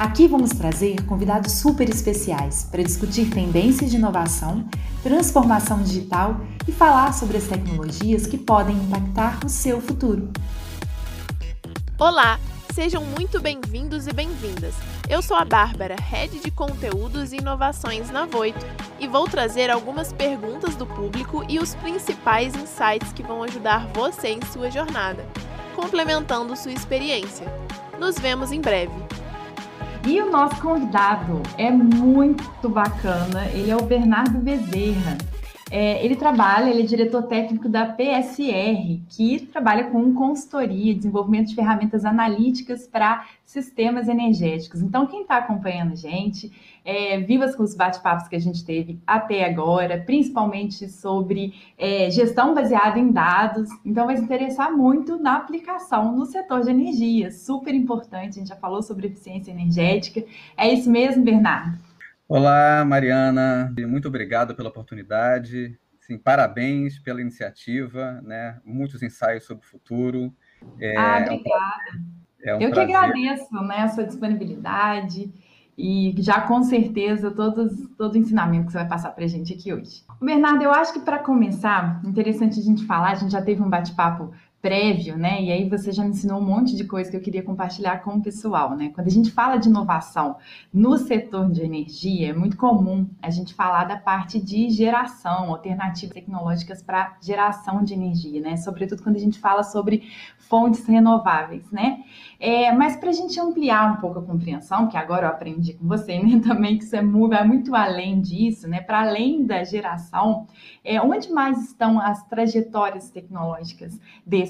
Aqui vamos trazer convidados super especiais para discutir tendências de inovação, transformação digital e falar sobre as tecnologias que podem impactar o seu futuro. Olá, sejam muito bem-vindos e bem-vindas. Eu sou a Bárbara, Head de Conteúdos e Inovações na Voito, e vou trazer algumas perguntas do público e os principais insights que vão ajudar você em sua jornada, complementando sua experiência. Nos vemos em breve. E o nosso convidado é muito bacana, ele é o Bernardo Bezerra. É, ele trabalha, ele é diretor técnico da PSR, que trabalha com consultoria, desenvolvimento de ferramentas analíticas para sistemas energéticos. Então, quem está acompanhando a gente, é, vivas com os bate-papos que a gente teve até agora, principalmente sobre é, gestão baseada em dados. Então, vai se interessar muito na aplicação no setor de energia, super importante. A gente já falou sobre eficiência energética. É isso mesmo, Bernardo? Olá, Mariana. Muito obrigado pela oportunidade. Sim, parabéns pela iniciativa, né? Muitos ensaios sobre o futuro. É, ah, obrigada. É um Eu prazer. que agradeço né, a sua disponibilidade e já com certeza todos, todo o ensinamento que você vai passar para a gente aqui hoje. Bernardo, eu acho que para começar, interessante a gente falar, a gente já teve um bate-papo prévio, né? E aí você já me ensinou um monte de coisa que eu queria compartilhar com o pessoal, né? Quando a gente fala de inovação no setor de energia, é muito comum a gente falar da parte de geração, alternativas tecnológicas para geração de energia, né? Sobretudo quando a gente fala sobre fontes renováveis, né? É, mas para a gente ampliar um pouco a compreensão, que agora eu aprendi com você, né, também que você vai muito além disso, né? Para além da geração, é, onde mais estão as trajetórias tecnológicas desse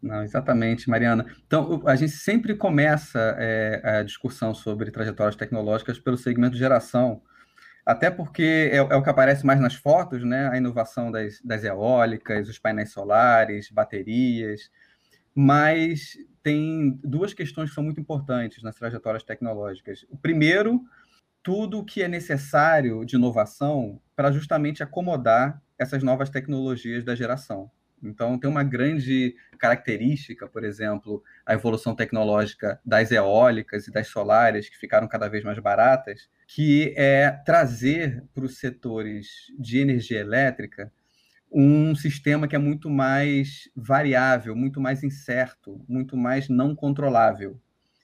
Não, exatamente, Mariana. Então, a gente sempre começa é, a discussão sobre trajetórias tecnológicas pelo segmento geração, até porque é, é, o que aparece mais nas fotos, né? A inovação das, das eólicas, os painéis solares, baterias, mas tem duas questões que são muito importantes nas trajetórias tecnológicas. O primeiro, tudo o que é necessário de inovação para justamente acomodar essas novas tecnologias da geração. Então, tem uma grande característica, por exemplo, a evolução tecnológica das eólicas e das solares, que ficaram cada vez mais baratas, que é trazer para os setores de energia elétrica um sistema que é muito mais variável, muito mais incerto, muito mais não controlável.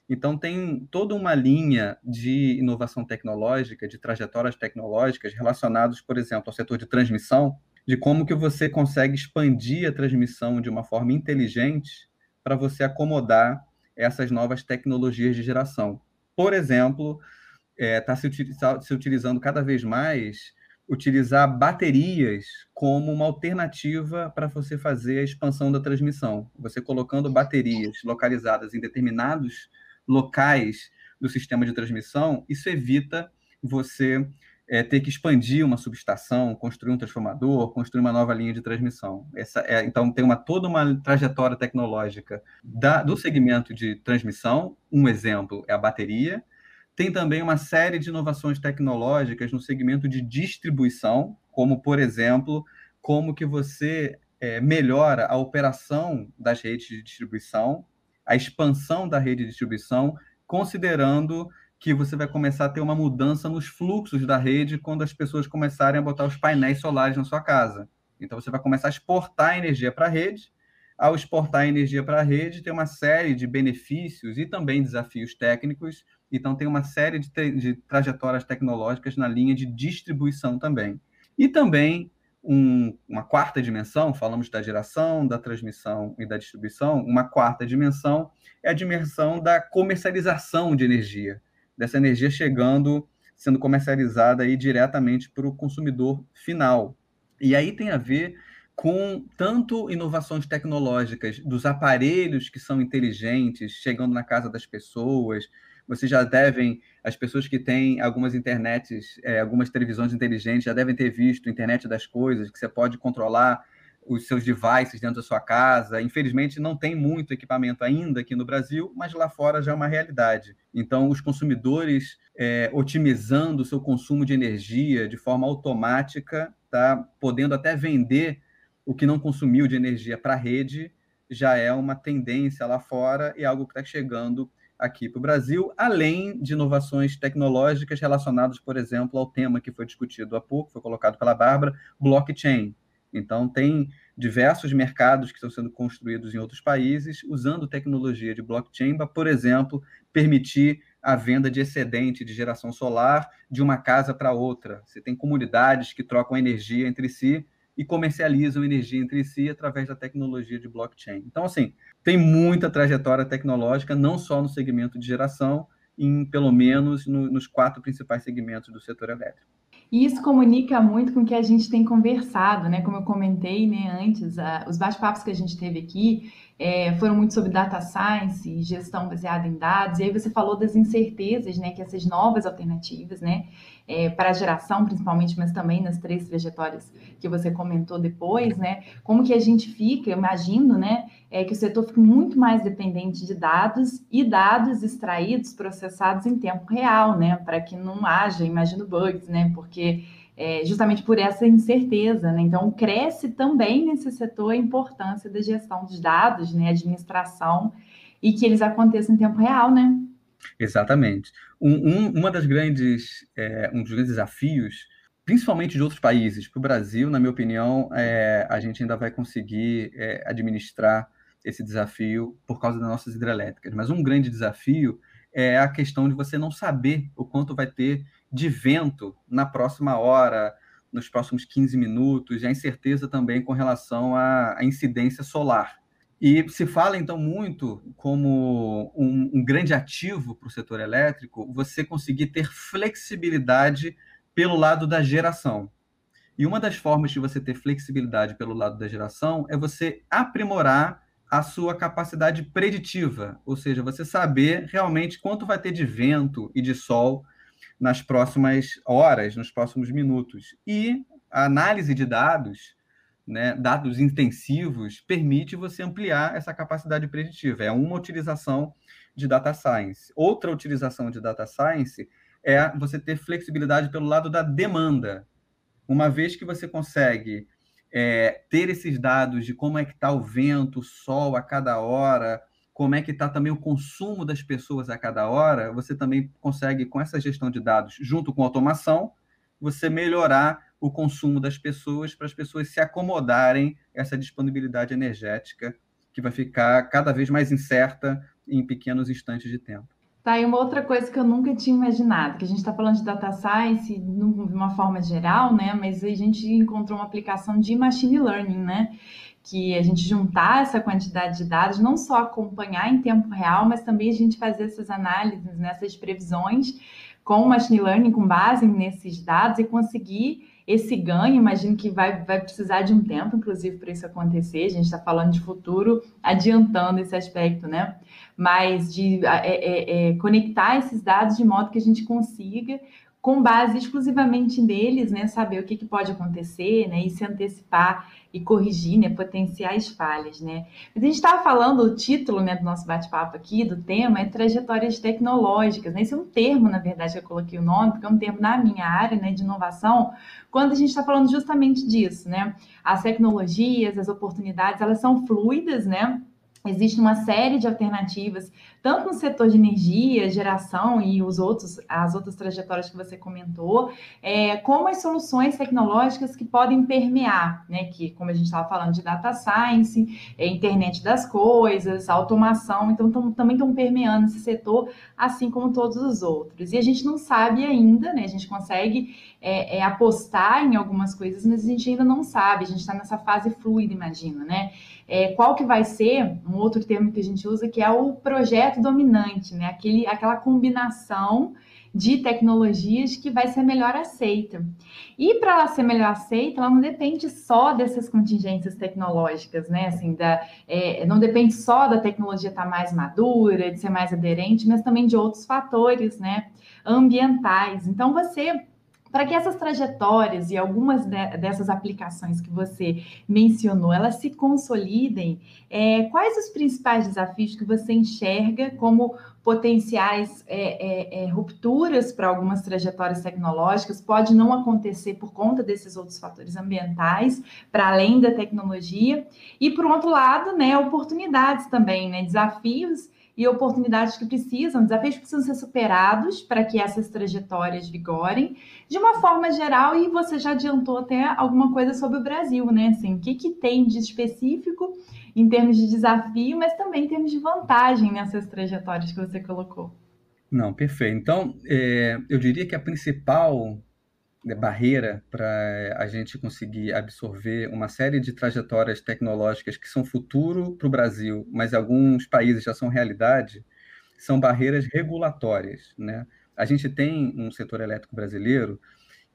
Então, tem toda uma linha de inovação tecnológica, de trajetórias tecnológicas relacionadas, por exemplo, ao setor de transmissão, de como que você consegue expandir a transmissão de uma forma inteligente para você acomodar essas novas tecnologias de geração. Por exemplo, está é, se, se utilizando cada vez mais utilizar baterias como uma alternativa para você fazer a expansão da transmissão. Você colocando baterias localizadas em determinados locais do sistema de transmissão, isso evita você é, ter que expandir uma subestação, construir um transformador, construir uma nova linha de transmissão. Essa é, então, tem uma, toda uma trajetória tecnológica da, do segmento de transmissão. Um exemplo é a bateria, tem também uma série de inovações tecnológicas no segmento de distribuição, como, por exemplo, como que você é, melhora a operação das redes de distribuição, a expansão da rede de distribuição, considerando que você vai começar a ter uma mudança nos fluxos da rede quando as pessoas começarem a botar os painéis solares na sua casa. Então, você vai começar a exportar energia para a rede. Ao exportar energia para a rede, tem uma série de benefícios e também desafios técnicos então, tem uma série de, de trajetórias tecnológicas na linha de distribuição também. E também um, uma quarta dimensão, falamos da geração, da transmissão e da distribuição, uma quarta dimensão é a dimensão da comercialização de energia, dessa energia chegando, sendo comercializada aí diretamente para o consumidor final. E aí tem a ver com tanto inovações tecnológicas dos aparelhos que são inteligentes, chegando na casa das pessoas, vocês já devem, as pessoas que têm algumas internets, é, algumas televisões inteligentes, já devem ter visto internet das coisas, que você pode controlar os seus devices dentro da sua casa. Infelizmente, não tem muito equipamento ainda aqui no Brasil, mas lá fora já é uma realidade. Então, os consumidores é, otimizando o seu consumo de energia de forma automática, tá podendo até vender o que não consumiu de energia para a rede, já é uma tendência lá fora e algo que está chegando aqui para o Brasil, além de inovações tecnológicas relacionadas, por exemplo, ao tema que foi discutido há pouco, foi colocado pela Bárbara, blockchain. Então, tem diversos mercados que estão sendo construídos em outros países usando tecnologia de blockchain para, por exemplo, permitir a venda de excedente de geração solar de uma casa para outra. Você tem comunidades que trocam energia entre si e comercializam energia entre si através da tecnologia de blockchain. Então, assim, tem muita trajetória tecnológica, não só no segmento de geração, em pelo menos no, nos quatro principais segmentos do setor elétrico. E isso comunica muito com o que a gente tem conversado, né? Como eu comentei né, antes, a, os bate-papos que a gente teve aqui é, foram muito sobre data science e gestão baseada em dados. E aí você falou das incertezas, né? Que essas novas alternativas, né? É, para a geração, principalmente, mas também nas três trajetórias que você comentou depois, né? Como que a gente fica, eu imagino, né? É que o setor fica muito mais dependente de dados e dados extraídos, processados em tempo real, né? Para que não haja, imagino, bugs, né? Porque é, justamente por essa incerteza. Né? Então, cresce também nesse setor a importância da gestão dos dados, né? administração, e que eles aconteçam em tempo real, né? Exatamente. Um, um, uma das grandes, é, um dos grandes desafios, principalmente de outros países, para o Brasil, na minha opinião, é, a gente ainda vai conseguir é, administrar esse desafio por causa das nossas hidrelétricas. Mas um grande desafio é a questão de você não saber o quanto vai ter de vento na próxima hora, nos próximos 15 minutos, e a incerteza também com relação à, incidência solar. E se fala, então, muito como um, um grande ativo para o setor elétrico, você conseguir ter flexibilidade pelo lado da geração. E uma das formas de você ter flexibilidade pelo lado da geração é você aprimorar a sua capacidade preditiva, ou seja, você saber realmente quanto vai ter de vento e de sol nas próximas horas, nos próximos minutos. E a análise de dados, né, dados intensivos, permite você ampliar essa capacidade preditiva. É uma utilização de data science. Outra utilização de data science é você ter flexibilidade pelo lado da demanda. Uma vez que você consegue é, ter esses dados de como é que está o vento, o sol a cada hora, como é que está também o consumo das pessoas a cada hora, você também consegue, com essa gestão de dados, junto com automação, você melhorar o consumo das pessoas para as pessoas se acomodarem essa disponibilidade energética que vai ficar cada vez mais incerta em pequenos instantes de tempo. Tá, e uma outra coisa que eu nunca tinha imaginado, que a gente está falando de data science de uma forma geral, né? Mas a gente encontrou uma aplicação de machine learning, né? Que a gente juntar essa quantidade de dados, não só acompanhar em tempo real, mas também a gente fazer essas análises, nessas previsões com o machine learning, com base nesses dados e conseguir esse ganho. Imagino que vai, vai precisar de um tempo, inclusive, para isso acontecer. A gente está falando de futuro, adiantando esse aspecto, né? Mas de é, é, é, conectar esses dados de modo que a gente consiga com base exclusivamente neles, né, saber o que, que pode acontecer, né, e se antecipar e corrigir, né, potenciais falhas, né. Mas a gente estava falando, o título, né, do nosso bate-papo aqui, do tema, é trajetórias tecnológicas, né, esse é um termo, na verdade, que eu coloquei o nome, porque é um termo na minha área, né, de inovação, quando a gente está falando justamente disso, né, as tecnologias, as oportunidades, elas são fluidas, né, Existe uma série de alternativas, tanto no setor de energia, geração e os outros, as outras trajetórias que você comentou, é, como as soluções tecnológicas que podem permear, né? Que, como a gente estava falando de data science, é, internet das coisas, automação, então tão, também estão permeando esse setor, assim como todos os outros. E a gente não sabe ainda, né? A gente consegue é, é apostar em algumas coisas, mas a gente ainda não sabe, a gente está nessa fase fluida, imagina, né? É, qual que vai ser um outro termo que a gente usa que é o projeto dominante, né? Aquele, aquela combinação de tecnologias que vai ser melhor aceita. E para ela ser melhor aceita, ela não depende só dessas contingências tecnológicas, né? Assim, da, é, não depende só da tecnologia estar tá mais madura, de ser mais aderente, mas também de outros fatores, né? Ambientais. Então, você para que essas trajetórias e algumas de, dessas aplicações que você mencionou, elas se consolidem, é, quais os principais desafios que você enxerga como potenciais é, é, é rupturas para algumas trajetórias tecnológicas? Pode não acontecer por conta desses outros fatores ambientais, para além da tecnologia, e por outro lado, né, oportunidades também, né, desafios e oportunidades que precisam, desafios que precisam ser superados para que essas trajetórias vigorem, de uma forma geral, e você já adiantou até alguma coisa sobre o Brasil, né? Assim, o que, que tem de específico em termos de desafio, mas também em termos de vantagem nessas trajetórias que você colocou. Não, perfeito. Então, é, eu diria que a principal barreira para a gente conseguir absorver uma série de trajetórias tecnológicas que são futuro para o Brasil, mas alguns países já são realidade, são barreiras regulatórias. Né? A gente tem um setor elétrico brasileiro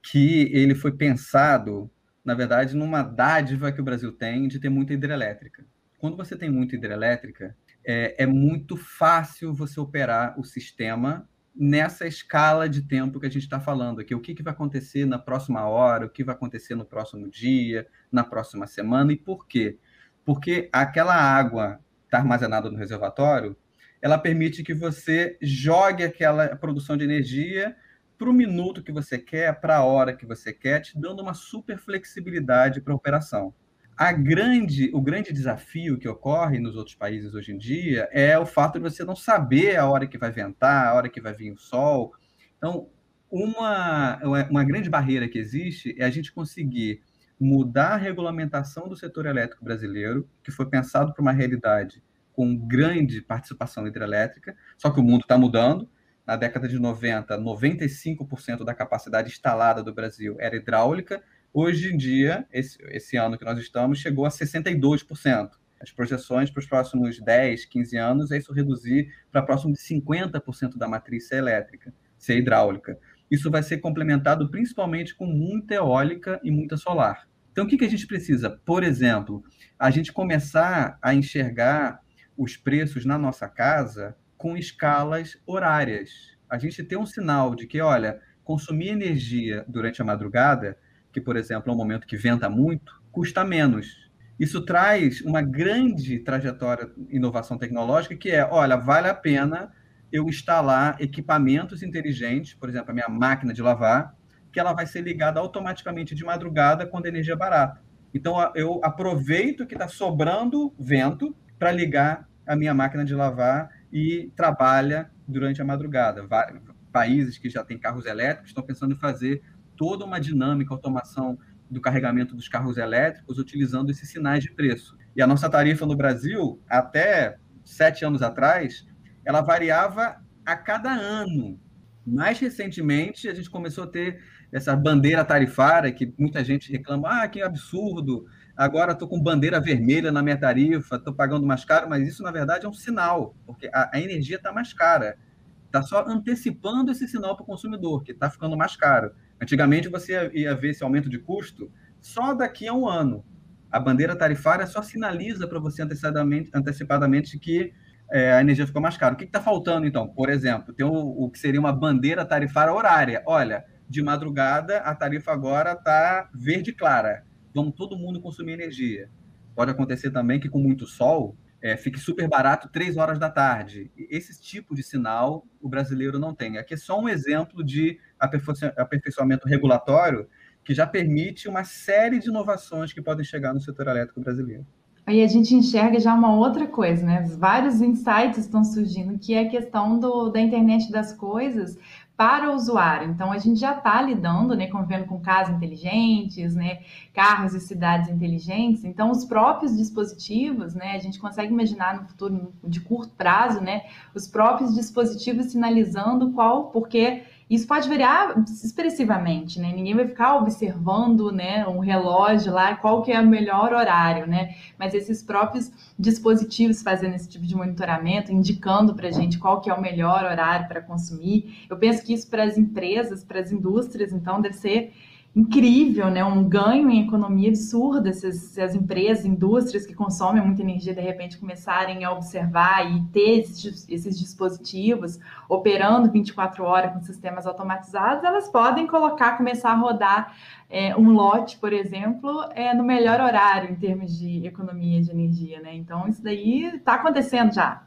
que ele foi pensado, na verdade, numa dádiva que o Brasil tem de ter muita hidrelétrica. Quando você tem muita hidrelétrica, é, é muito fácil você operar o sistema nessa escala de tempo que a gente está falando aqui. O que, que vai acontecer na próxima hora, o que vai acontecer no próximo dia, na próxima semana e por quê? Porque aquela água está armazenada no reservatório, ela permite que você jogue aquela produção de energia para o minuto que você quer, para a hora que você quer, te dando uma super flexibilidade para a operação a grande, o grande desafio que ocorre nos outros países hoje em dia é o fato de você não saber a hora que vai ventar, a hora que vai vir o sol. Então, uma, uma grande barreira que existe é a gente conseguir mudar a regulamentação do setor elétrico brasileiro, que foi pensado para uma realidade com grande participação hidrelétrica, só que o mundo está mudando. Na década de 90, 95% da capacidade instalada do Brasil era hidráulica, Hoje em dia, esse, esse ano que nós estamos, chegou a 62%. As projeções para os próximos 10, 15 anos é isso reduzir para próximo de 50% da matriz ser elétrica, ser hidráulica. Isso vai ser complementado principalmente com muita eólica e muita solar. Então, o que, que a gente precisa? Por exemplo, a gente começar a enxergar os preços na nossa casa com escalas horárias. A gente tem um sinal de que, olha, consumir energia durante a madrugada que, por exemplo, é um momento que venta muito, custa menos. Isso traz uma grande trajetória inovação tecnológica, que é, olha, vale a pena eu instalar equipamentos inteligentes, por exemplo, a minha máquina de lavar, que ela vai ser ligada automaticamente de madrugada quando a energia é barata. Então, eu aproveito que está sobrando vento para ligar a minha máquina de lavar e trabalha durante a madrugada. Vários países que já têm carros elétricos estão pensando em fazer toda uma dinâmica, automação do carregamento dos carros elétricos utilizando esses sinais de preço. E a nossa tarifa no Brasil, até sete anos atrás, ela variava a cada ano. Mais recentemente, a gente começou a ter essa bandeira tarifária que muita gente reclama, ah, que absurdo, agora estou com bandeira vermelha na minha tarifa, estou pagando mais caro, mas isso, na verdade, é um sinal, porque a, a energia está mais cara. Está só antecipando esse sinal para o consumidor, que está ficando mais caro. Antigamente você ia ver esse aumento de custo só daqui a um ano. A bandeira tarifária só sinaliza para você antecipadamente, antecipadamente que é, a energia ficou mais cara. O que está faltando, então? Por exemplo, tem o, o, que seria uma bandeira tarifária horária. Olha, de madrugada a tarifa agora está verde clara. Vamos todo mundo consumir energia. Pode acontecer também que com muito sol é, fique super barato três horas da tarde. Esse tipo de sinal o brasileiro não tem. Aqui é só um exemplo de aperfeiçoamento regulatório que já permite uma série de inovações que podem chegar no setor elétrico brasileiro. Aí a gente enxerga já uma outra coisa, né? Vários insights estão surgindo, que é a questão do, da internet das coisas para o usuário. Então, a gente já está lidando, né, convivendo com casas inteligentes, né, carros e cidades inteligentes. Então, os próprios dispositivos, né, a gente consegue imaginar no futuro de curto prazo, né, os próprios dispositivos sinalizando qual, porque Isso pode variar expressivamente, né? Ninguém vai ficar observando, né, um relógio lá, qual que é o melhor horário, né? Mas esses próprios dispositivos fazendo esse tipo de monitoramento, indicando para a gente qual que é o melhor horário para consumir. Eu penso que isso para as empresas, para as indústrias, então, deve ser incrível, né? Um ganho em economia absurdo se as, se as, empresas, indústrias que consomem muita energia de repente começarem a observar e ter esses, esses, dispositivos operando 24 horas com sistemas automatizados, elas podem colocar, começar a rodar é, um lote, por exemplo, é, no melhor horário em termos de economia de energia, né? Então isso daí está acontecendo já.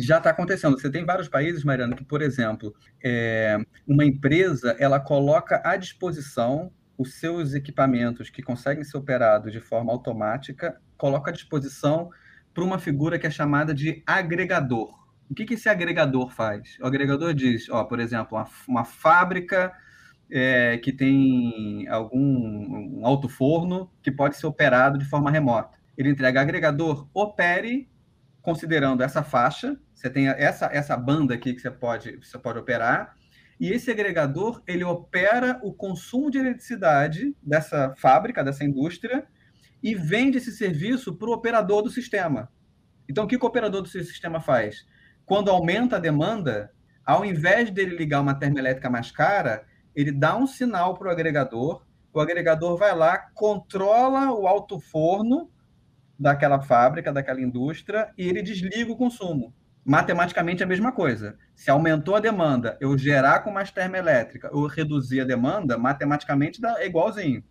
Já está acontecendo. Você tem vários países, Mariana, que, por exemplo, é, uma empresa ela coloca à disposição os seus equipamentos que conseguem ser operados de forma automática, coloca à disposição para uma figura que é chamada de agregador. O que, que esse agregador faz? O agregador diz, ó, por exemplo, uma, uma fábrica é, que tem algum um alto forno que pode ser operado de forma remota. Ele entrega agregador, opere considerando essa faixa, você tem essa, essa banda aqui que você pode, você pode operar, e esse agregador ele opera o consumo de eletricidade dessa fábrica, dessa indústria, e vende esse serviço para o operador do sistema. Então, o que o operador do sistema faz? Quando aumenta a demanda, ao invés dele ligar uma termoelétrica mais cara, ele dá um sinal para o agregador, o agregador vai lá, controla o alto forno daquela fábrica, daquela indústria, e ele desliga o consumo. Matematicamente é a mesma coisa. Se aumentou a demanda, eu gerar com mais termoelétrica, eu reduzir a demanda, matematicamente dá, é igualzinho.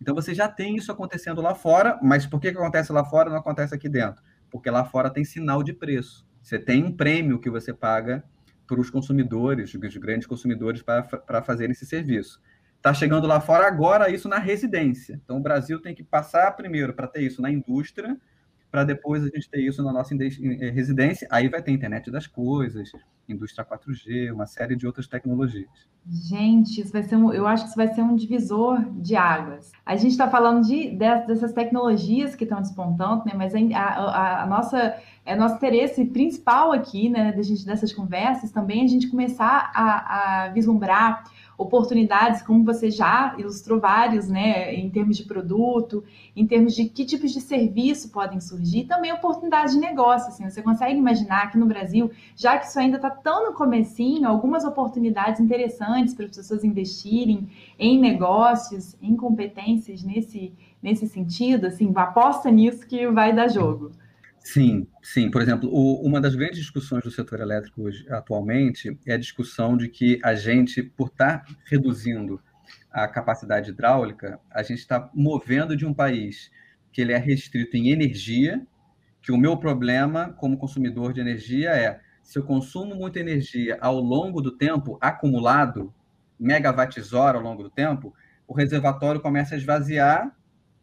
Então você já tem isso acontecendo lá fora, mas por que, que acontece lá fora e não acontece aqui dentro? Porque lá fora tem sinal de preço. Você tem um prêmio que você paga para os consumidores, os grandes consumidores, para fazerem esse serviço. Está chegando lá fora agora isso na residência. Então, o Brasil tem que passar primeiro para ter isso na indústria, para depois a gente ter isso na nossa eh, residência. Aí vai ter internet das coisas, indústria 4G, uma série de outras tecnologias. Gente, isso vai ser um, eu acho que isso vai ser um divisor de águas. A gente está falando de, dessas tecnologias que estão despontando, né? Mas a, a, a nossa é nosso interesse principal aqui, né, da gente, dessas conversas, também a gente começar a, a vislumbrar oportunidades, como você já ilustrou vários, né, em termos de produto, em termos de que tipos de serviço podem surgir, também oportunidades de negócio, assim, você consegue imaginar que no Brasil, já que isso ainda está tão no comecinho, algumas oportunidades interessantes para as pessoas investirem em negócios, em competências nesse, nesse sentido, assim, aposta nisso que vai dar jogo. Sim, sim. Por exemplo, o, uma das grandes discussões do setor elétrico hoje, atualmente é a discussão de que a gente, por estar tá reduzindo a capacidade hidráulica, a gente está movendo de um país que ele é restrito em energia, que o meu problema como consumidor de energia é se eu consumo muita energia ao longo do tempo, acumulado, megawatts-hora ao longo do tempo, o reservatório começa a esvaziar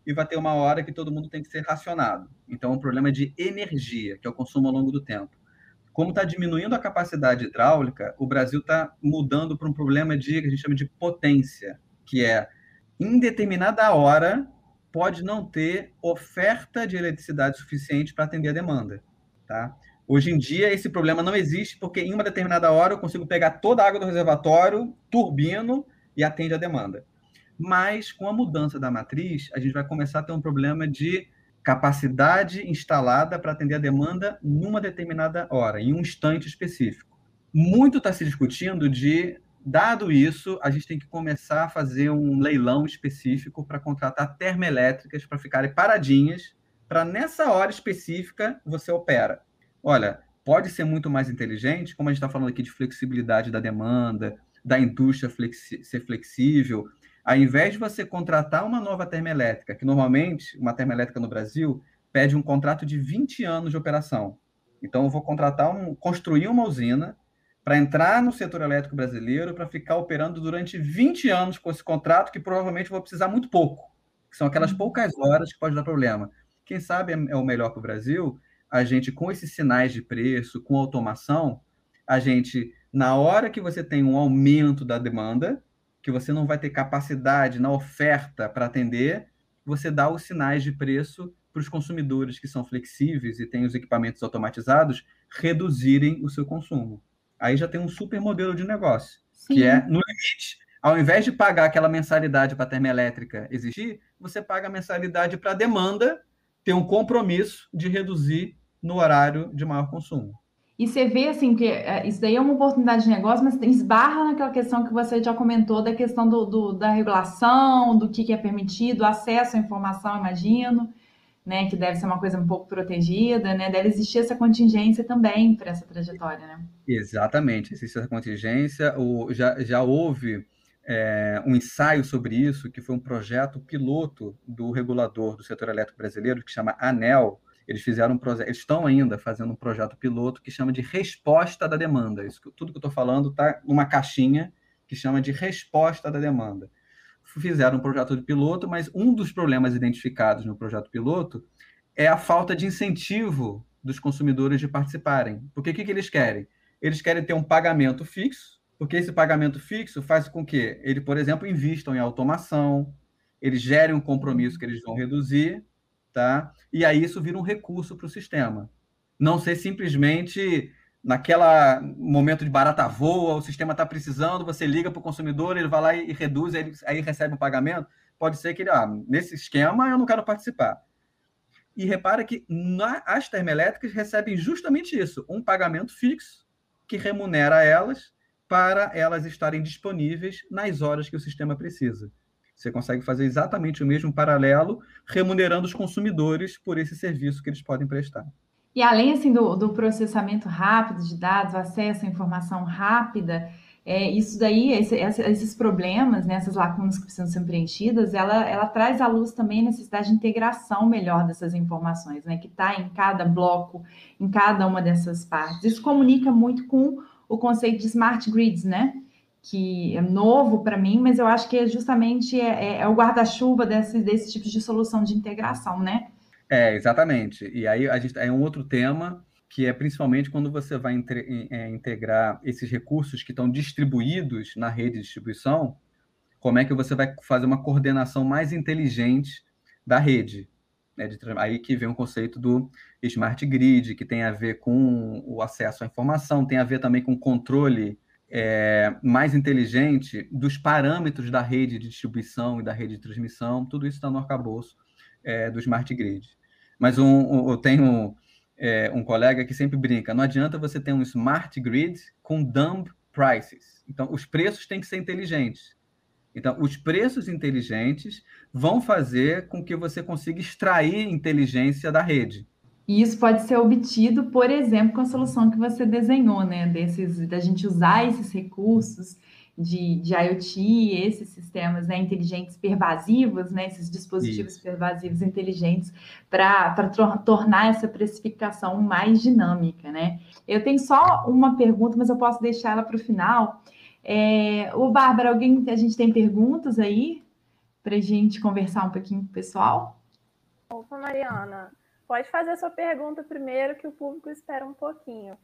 e vai ter uma hora que todo mundo tem que ser racionado. Então, é um problema de energia, que é o consumo ao longo do tempo. Como está diminuindo a capacidade hidráulica, o Brasil está mudando para um problema de que a gente chama de potência, que é em determinada hora pode não ter oferta de eletricidade suficiente para atender a demanda, tá? Hoje em dia esse problema não existe porque em uma determinada hora eu consigo pegar toda a água do reservatório, turbino e atende a demanda. Mas com a mudança da matriz, a gente vai começar a ter um problema de capacidade instalada para atender a demanda numa determinada hora, em um instante específico. Muito está se discutindo de, dado isso, a gente tem que começar a fazer um leilão específico para contratar termoelétricas para ficarem paradinhas, para nessa hora específica você opera. Olha, pode ser muito mais inteligente, como a gente está falando aqui de flexibilidade da demanda, da indústria flexi ser flexível, ao invés de você contratar uma nova termoelétrica, que normalmente uma termoelétrica no Brasil pede um contrato de 20 anos de operação. Então, eu vou contratar um, construir uma usina para entrar no setor elétrico brasileiro para ficar operando durante 20 anos com esse contrato, que provavelmente vou precisar muito pouco, que são aquelas uhum. poucas horas que pode dar problema. Quem sabe é, é o melhor para o Brasil, a gente, com esses sinais de preço, com automação, a gente, na hora que você tem um aumento da demanda, que você não vai ter capacidade na oferta para atender, você dá os sinais de preço para os consumidores que são flexíveis e têm os equipamentos automatizados reduzirem o seu consumo. Aí já tem um super modelo de negócio. Sim. que é, no limite, ao invés de pagar aquela mensalidade para a termoelétrica existir, você paga a mensalidade para a demanda ter um compromisso de reduzir no horário de maior consumo. E você vê assim que é, isso daí é uma oportunidade de negócio, mas esbarra naquela questão que você já comentou da questão do, do da regulação, do que, que é permitido, acesso à informação, imagino, né? Que deve ser uma coisa um pouco protegida, né? Deve existir essa contingência também para essa trajetória, né? Exatamente, existe essa contingência. O, já, já houve é, um ensaio sobre isso, que foi um projeto piloto do regulador do setor elétrico brasileiro, que chama ANEL, eles fizeram um projeto, estão ainda fazendo um projeto piloto que chama de resposta da demanda. Isso, tudo que eu estou falando está numa caixinha que chama de resposta da demanda. Fizeram um projeto de piloto, mas um dos problemas identificados no projeto piloto é a falta de incentivo dos consumidores de participarem. Porque o que, que eles querem? Eles querem ter um pagamento fixo, porque esse pagamento fixo faz com que ele, por exemplo, invistam em automação, eles gerem um compromisso que eles vão reduzir tá? E aí isso vira um recurso para o sistema. Não ser simplesmente naquela momento de barata voa, o sistema está precisando, você liga para o consumidor, ele vai lá e, reduz, aí, aí recebe um pagamento. Pode ser que ele, ah, nesse esquema eu não quero participar. E repara que na, as termoelétricas recebem justamente isso, um pagamento fixo que remunera elas para elas estarem disponíveis nas horas que o sistema precisa. Você consegue fazer exatamente o mesmo paralelo, remunerando os consumidores por esse serviço que eles podem prestar. E além assim do, do processamento rápido de dados, acesso à informação rápida, é, isso daí, esse, esses problemas, né, essas lacunas que precisam ser preenchidas, ela, ela traz à luz também a necessidade de integração melhor dessas informações, né, que está em cada bloco, em cada uma dessas partes. Isso comunica muito com o conceito de smart grids, né? Que é novo para mim, mas eu acho que é justamente é, é, é o guarda-chuva desse, desse tipo de solução de integração, né? É, exatamente. E aí a gente é um outro tema que é principalmente quando você vai é, integrar esses recursos que estão distribuídos na rede de distribuição, como é que você vai fazer uma coordenação mais inteligente da rede. Né? De, aí que vem o conceito do smart grid, que tem a ver com o acesso à informação, tem a ver também com o controle é, mais inteligente dos parâmetros da rede de distribuição e da rede de transmissão, tudo isso está no arcabouço é, do Smart Grid. Mas um, um, eu tenho é, um colega que sempre brinca, não adianta você ter um Smart Grid com dumb prices. Então, os preços têm que ser inteligentes. Então, os preços inteligentes vão fazer com que você consiga extrair inteligência da rede. E isso pode ser obtido, por exemplo, com a solução que você desenhou, né? Desses, da gente usar esses recursos de, de IoT, esses sistemas né, inteligentes pervasivos, né, esses dispositivos isso. pervasivos inteligentes, para tornar essa precificação mais dinâmica, né? Eu tenho só uma pergunta, mas eu posso deixar ela para o final. É, o Bárbara, alguém, a gente tem perguntas aí para a gente conversar um pouquinho com o pessoal? Opa, Mariana. Pode fazer a sua pergunta primeiro, que o público espera um pouquinho.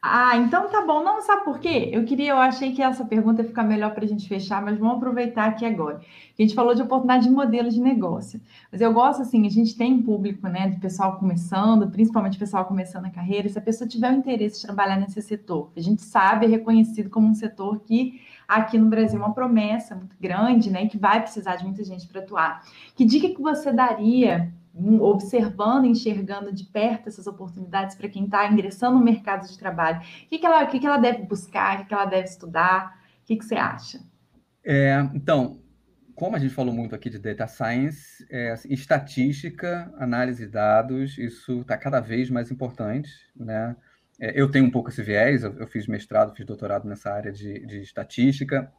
Ah, então tá bom. Não sabe por quê? Eu queria, eu achei que essa pergunta ia ficar melhor para a gente fechar, mas vamos aproveitar aqui agora. A gente falou de oportunidade de modelo de negócio. Mas eu gosto assim, a gente tem público, né, de pessoal começando, principalmente pessoal começando a carreira, se a pessoa tiver o interesse de trabalhar nesse setor, a gente sabe, é reconhecido como um setor que aqui no Brasil é uma promessa muito grande, né, que vai precisar de muita gente para atuar. Que dica que você daria observando, enxergando de perto essas oportunidades para quem está ingressando no mercado de trabalho? O que, que, ela, o que, que ela deve buscar? O que, que ela deve estudar? O que, que você acha? É, então, como a gente falou muito aqui de data science, é, estatística, análise de dados, isso está cada vez mais importante, né? É, eu tenho um pouco esse viés, eu, eu, fiz mestrado, fiz doutorado nessa área de, de estatística,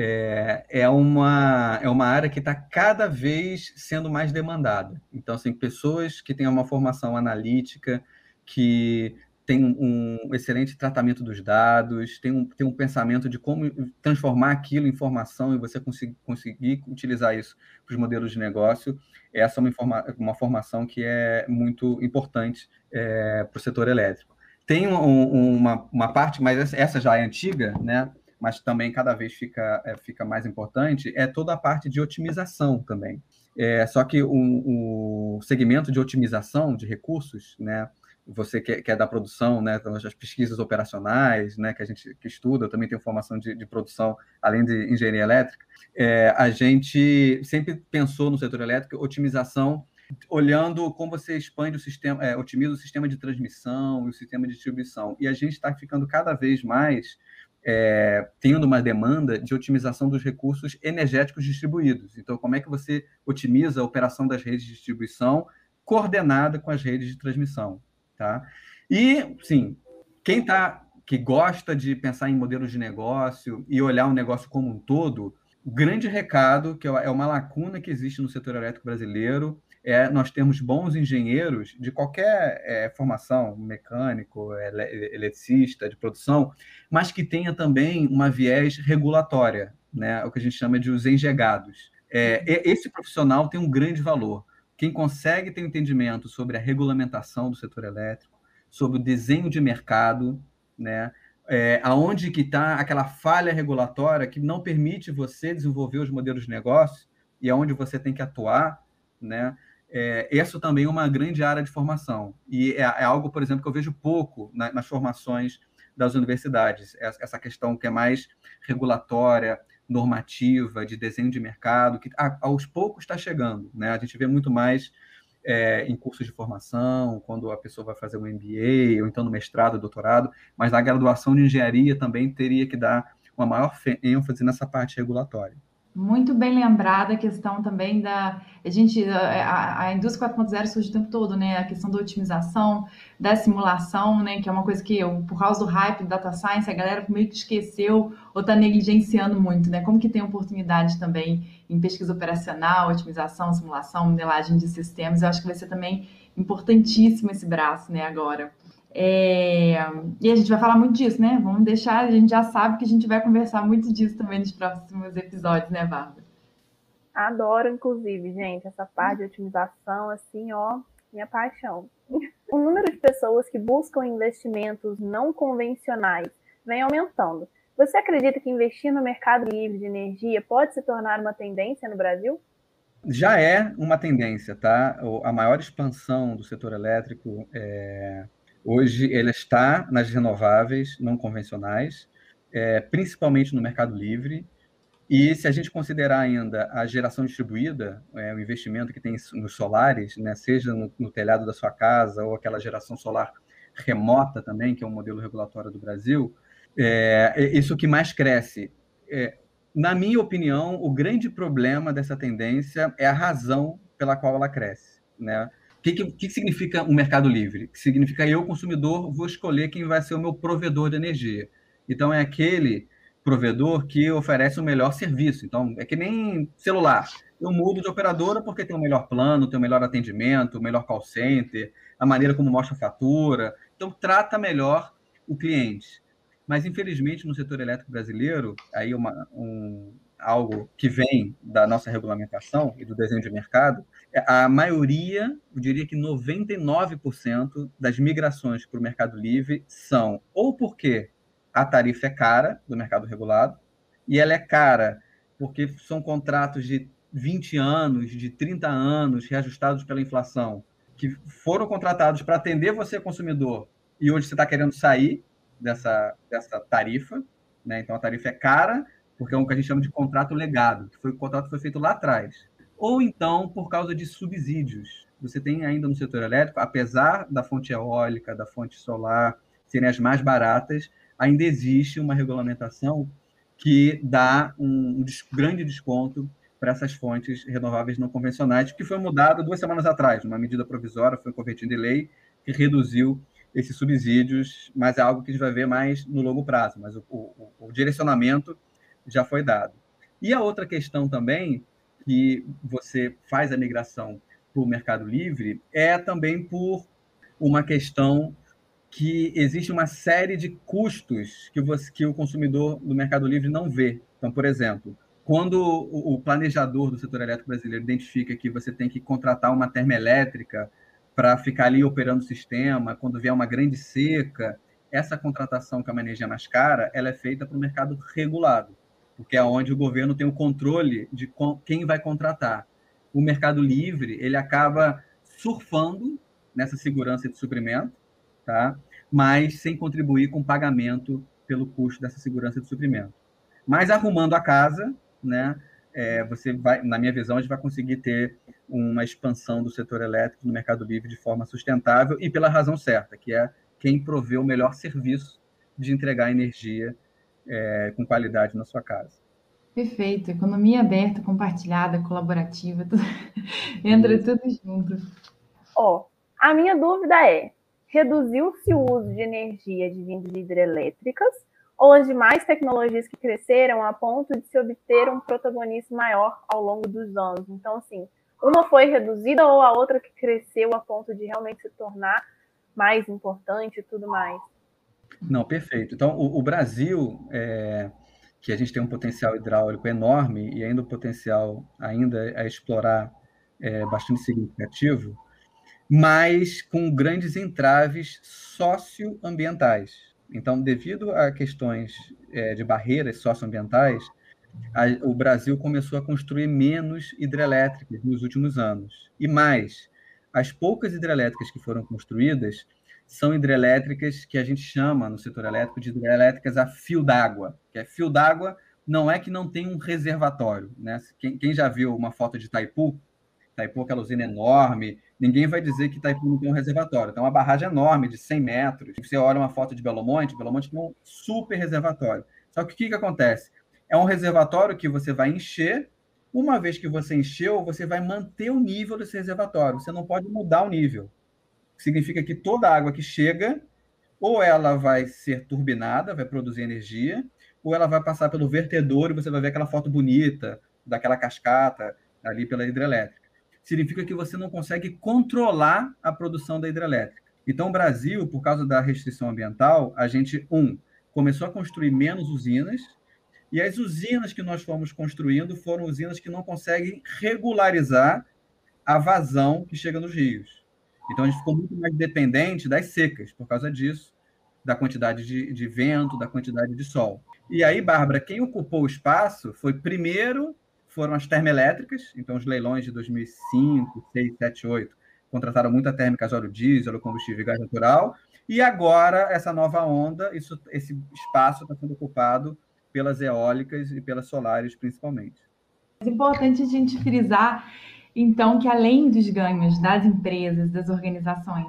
é, é, uma, é uma área que está cada vez sendo mais demandada. Então, assim, pessoas que têm uma formação analítica, que têm um, excelente tratamento dos dados, tem um, tem um pensamento de como transformar aquilo em informação e você conseguir, conseguir utilizar isso para os modelos de negócio, essa é uma, informa, uma formação que é muito importante é, para o setor elétrico. Tem um, uma, uma parte, mas essa já é antiga, né? Mas também cada vez fica, é, fica mais importante, é toda a parte de otimização também. É, só que o, segmento de otimização de recursos, né, você que, que é da produção, né, então, as pesquisas operacionais, né, que a gente que estuda, eu também tenho formação de, de produção, além de engenharia elétrica, é, a gente sempre pensou no setor elétrico otimização olhando como você expande o sistema, é, otimiza o sistema de transmissão e o sistema de distribuição. E a gente está ficando cada vez mais é, tendo uma demanda de otimização dos recursos energéticos distribuídos. Então, como é que você otimiza a operação das redes de distribuição coordenada com as redes de transmissão, tá? E, sim, quem tá que gosta de pensar em modelos de negócio e olhar o negócio como um todo, o grande recado, que é, é uma lacuna que existe no setor elétrico brasileiro, é nós temos bons engenheiros de qualquer é, formação, mecânico, ele, eletricista, de produção, mas que tenha também uma viés regulatória, né? o que a gente chama de os engegados. É, esse profissional tem um grande valor. Quem consegue ter um entendimento sobre a regulamentação do setor elétrico, sobre o desenho de mercado, né? É, aonde que está aquela falha regulatória que não permite você desenvolver os modelos de negócio e aonde você tem que atuar, né? É, essa também é uma grande área de formação. E é, é algo, por exemplo, que eu vejo pouco na, nas formações das universidades. Essa questão que é mais regulatória, normativa, de desenho de mercado, que aos poucos está chegando. Né? A gente vê muito mais é, em cursos de formação, quando a pessoa vai fazer um MBA, ou então no mestrado, doutorado, mas na graduação de engenharia também teria que dar uma maior ênfase nessa parte regulatória. Muito bem lembrada a questão também da. A gente, a, a indústria 4.0 surge o tempo todo, né? A questão da otimização, da simulação, né? Que é uma coisa que, por causa do hype do data science, a galera meio que esqueceu ou está negligenciando muito, né? Como que tem oportunidade também em pesquisa operacional, otimização, simulação, modelagem de sistemas. Eu acho que vai ser também importantíssimo esse braço, né? Agora. É... E a gente vai falar muito disso, né? Vamos deixar, a gente já sabe que a gente vai conversar muito disso também nos próximos episódios, né, Bárbara? Adoro, inclusive, gente, essa parte de otimização, assim, ó, minha paixão. O número de pessoas que buscam investimentos não convencionais vem aumentando. Você acredita que investir no mercado livre de energia pode se tornar uma tendência no Brasil? Já é uma tendência, tá? A maior expansão do setor elétrico é, Hoje ele está nas renováveis não convencionais, é, principalmente no Mercado Livre. E se a gente considerar ainda a geração distribuída, é, o investimento que tem nos solares, né, seja no, no, telhado da sua casa ou aquela geração solar remota também, que é um modelo regulatório do Brasil, é, é isso que mais cresce. É, na minha opinião, o grande problema dessa tendência é a razão pela qual ela cresce. Né? Que, que, que, significa um mercado livre? Significa eu, consumidor, vou escolher quem vai ser o meu provedor de energia. Então, é aquele provedor que oferece o melhor serviço. Então, é que nem celular. Eu mudo de operadora porque tem o melhor plano, tem o melhor atendimento, o melhor call center, a maneira como mostra a fatura. Então, trata melhor o cliente. Mas, infelizmente, no setor elétrico brasileiro, aí uma, um, algo que vem da nossa regulamentação e do desenho de mercado, a maioria, eu diria que 99% das migrações para o mercado livre são ou porque a tarifa é cara do mercado regulado, e ela é cara porque são contratos de 20 anos, de 30 anos, reajustados pela inflação, que foram contratados para atender você, consumidor, e hoje você está querendo sair dessa, dessa tarifa, né? então a tarifa é cara, porque é o que a gente chama de contrato legado, que foi o contrato que foi feito lá atrás ou então por causa de subsídios. Você tem ainda no setor elétrico, apesar da fonte eólica, da fonte solar serem as mais baratas, ainda existe uma regulamentação que dá um, um grande desconto para essas fontes renováveis não convencionais, que foi mudado duas semanas atrás, uma medida provisória, foi convertida em lei, que reduziu esses subsídios, mas é algo que a gente vai ver mais no longo prazo, mas o, o, o direcionamento já foi dado. E a outra questão também que você faz a migração para o Mercado Livre é também por uma questão que existe uma série de custos que, você, que o consumidor do Mercado Livre não vê. Então, por exemplo, quando o planejador do setor elétrico brasileiro identifica que você tem que contratar uma termoelétrica para ficar ali operando o sistema, quando vier uma grande seca, essa contratação que é uma energia mais cara, ela é feita para o mercado regulado porque é onde o governo tem o controle de quem vai contratar. O Mercado Livre ele acaba surfando nessa segurança de suprimento, tá? mas sem contribuir com pagamento pelo custo dessa segurança de suprimento. Mas arrumando a casa, né, é, você vai, na minha visão, a gente vai conseguir ter uma expansão do setor elétrico no mercado livre de forma sustentável e pela razão certa, que é quem provê o melhor serviço de entregar energia é, com qualidade na sua casa. Perfeito. Economia aberta, compartilhada, colaborativa, tudo... entra Isso. tudo junto. Ó, oh, a minha dúvida é: reduziu-se o uso de energia de vindas hidrelétricas ou as demais tecnologias que cresceram a ponto de se obter um protagonismo maior ao longo dos anos? Então, assim, uma foi reduzida ou a outra que cresceu a ponto de realmente se tornar mais importante e tudo mais? Não, perfeito. Então, o, o Brasil é, que a gente tem um potencial hidráulico enorme e ainda um potencial ainda a explorar é, bastante significativo, mas com grandes entraves socioambientais. Então, devido a questões é, de barreiras socioambientais, a, o Brasil começou a construir menos hidrelétricas nos últimos anos. E mais, as poucas hidrelétricas que foram construídas são hidrelétricas que a gente chama no setor elétrico de hidrelétricas a fio d'água, que é fio d'água não é que não tem um reservatório, né? Quem, quem, já viu uma foto de Itaipu, Itaipu é aquela usina enorme, ninguém vai dizer que Itaipu não tem um reservatório. Tem uma barragem enorme de 100 metros. Você olha uma foto de Belo Monte, Belo Monte tem um super reservatório. Só que o que, que acontece? É um reservatório que você vai encher, uma vez que você encheu, você vai manter o nível desse reservatório. Você não pode mudar o nível significa que toda água que chega, ou ela vai ser turbinada, vai produzir energia, ou ela vai passar pelo vertedor e você vai ver aquela foto bonita daquela cascata ali pela hidrelétrica. Significa que você não consegue controlar a produção da hidrelétrica. Então, o Brasil, por causa da restrição ambiental, a gente, um, começou a construir menos usinas, e as usinas que nós fomos construindo foram usinas que não conseguem regularizar a vazão que chega nos rios. Então, a gente ficou muito mais dependente das secas, por causa disso, da quantidade de, de vento, da quantidade de sol. E aí, Bárbara, quem ocupou o espaço foi, primeiro, foram as termoelétricas, então os leilões de 2005, 6, 7, 8, contrataram muita térmica óleo diesel, combustível e gás natural, e agora, essa nova onda, isso, esse espaço está sendo ocupado pelas eólicas e pelas solares, principalmente. É importante a gente frisar então, que além dos ganhos das empresas, das organizações,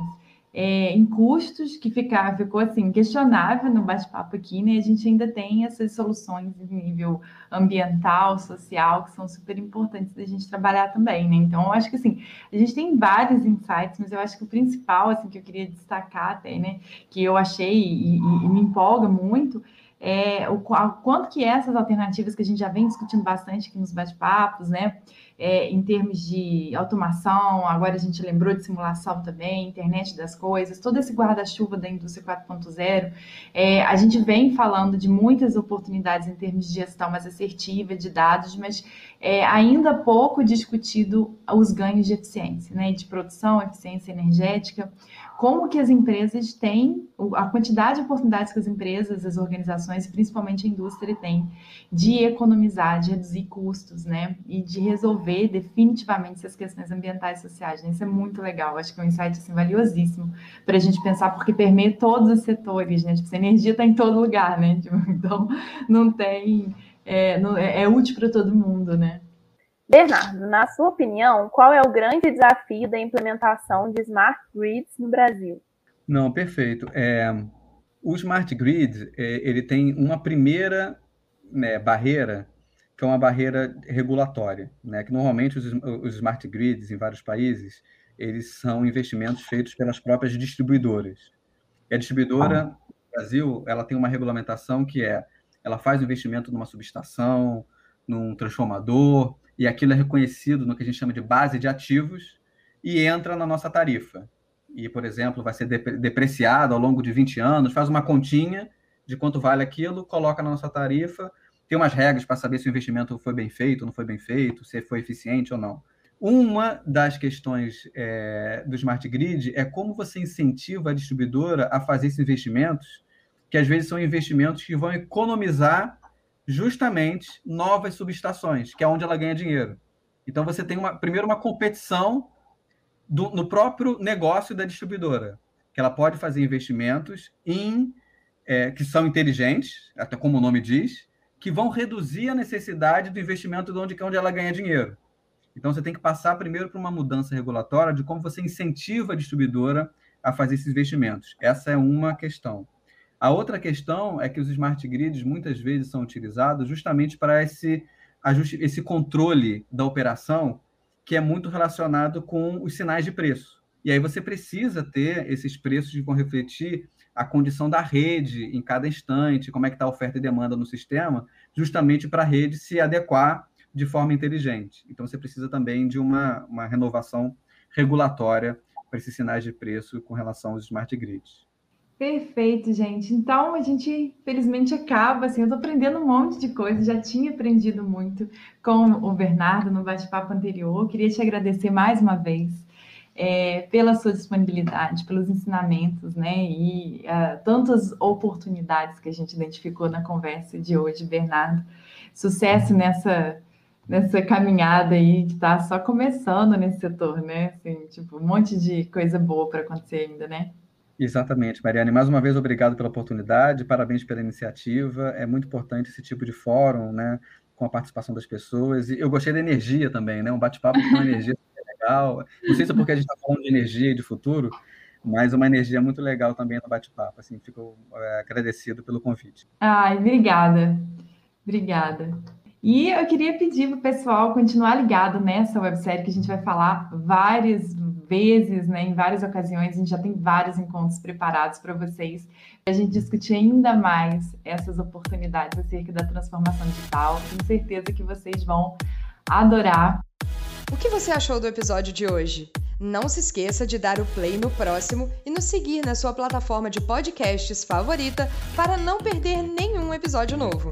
é, em custos, que ficar, ficou assim, questionável no bate-papo aqui, né? A gente ainda tem essas soluções em nível ambiental, social, que são super importantes da gente trabalhar também, né? Então, eu acho que assim, a gente tem vários insights, mas eu acho que o principal, assim, que eu queria destacar até, né, que eu achei e, e, me empolga muito, é, o, o quanto que essas alternativas que a gente já vem discutindo bastante aqui nos bate-papos, né? É, em termos de automação, agora a gente lembrou de simulação também, internet das coisas, todo esse guarda-chuva da indústria 4.0, é, a gente vem falando de muitas oportunidades em termos de gestão mais assertiva, de dados, mas é ainda pouco discutido os ganhos de eficiência, né, de produção, eficiência energética, como que as empresas têm, a quantidade de oportunidades que as empresas, as organizações, principalmente a indústria, têm de economizar, de reduzir custos, né? E de resolver definitivamente essas questões ambientais e sociais. Né? Isso é muito legal. Acho que é um insight assim, valiosíssimo para a gente pensar, porque permeia todos os setores, né? Tipo, a energia está em todo lugar, né? Então, não tem. É, é, é útil para todo mundo, né? Bernardo, na sua opinião, qual é o grande desafio da implementação de smart grids no Brasil? Não, perfeito. É, o smart grid é, ele tem uma primeira né, barreira que é uma barreira regulatória, né? Que normalmente os, os smart grids em vários países eles são investimentos feitos pelas próprias distribuidoras. E a distribuidora no Brasil ela tem uma regulamentação que é ela faz o investimento numa subestação, num transformador, e aquilo é reconhecido no que a gente chama de base de ativos e entra na nossa tarifa. E, por exemplo, vai ser depreciado ao longo de 20 anos, faz uma continha de quanto vale aquilo, coloca na nossa tarifa, tem umas regras para saber se o investimento foi bem feito ou não foi bem feito, se foi eficiente ou não. Uma das questões é, do Smart Grid é como você incentiva a distribuidora a fazer esses investimentos, que às vezes são investimentos que vão economizar justamente novas subestações, que é onde ela ganha dinheiro. Então você tem uma, primeiro uma competição do, no próprio negócio da distribuidora. que ela pode fazer investimentos em é, que são inteligentes, até como o nome diz, que vão reduzir a necessidade do investimento de onde, é onde ela ganha dinheiro. Então, você tem que passar primeiro por uma mudança regulatória de como você incentiva a distribuidora a fazer esses investimentos. Essa é uma questão. A outra questão é que os smart grids muitas vezes são utilizados justamente para esse, ajuste, esse controle da operação, que é muito relacionado com os sinais de preço. E aí você precisa ter esses preços que vão refletir a condição da rede em cada instante, como é que está a oferta e demanda no sistema, justamente para a rede se adequar de forma inteligente. Então, você precisa também de uma, uma renovação regulatória para esses sinais de preço com relação aos smart grids. Perfeito, gente. Então, a gente, felizmente, acaba. Assim, eu estou aprendendo um monte de coisa, já tinha aprendido muito com o Bernardo no bate-papo anterior. Queria te agradecer mais uma vez é, pela sua disponibilidade, pelos ensinamentos, né? E uh, tantas oportunidades que a gente identificou na conversa de hoje, Bernardo. Sucesso nessa nessa caminhada aí que está só começando nesse setor, né? Assim, tipo, um monte de coisa boa para acontecer ainda, né? Exatamente, Mariane. Mais uma vez, obrigado pela oportunidade, parabéns pela iniciativa. É muito importante esse tipo de fórum, né? Com a participação das pessoas. E eu gostei da energia também, né? Um bate-papo com energia legal. Não sei se é porque a gente está falando de energia e de futuro, mas uma energia muito legal também no bate-papo. Assim, fico é, agradecido pelo convite. Ai, obrigada. Obrigada. E eu queria pedir para o pessoal continuar ligado nessa websérie que a gente vai falar várias vezes, né, em várias ocasiões, a gente já tem vários encontros preparados para vocês, para a gente discutir ainda mais essas oportunidades acerca da transformação digital. Tenho certeza que vocês vão adorar. O que você achou do episódio de hoje? Não se esqueça de dar o play no próximo e nos seguir na sua plataforma de podcasts favorita para não perder nenhum episódio novo.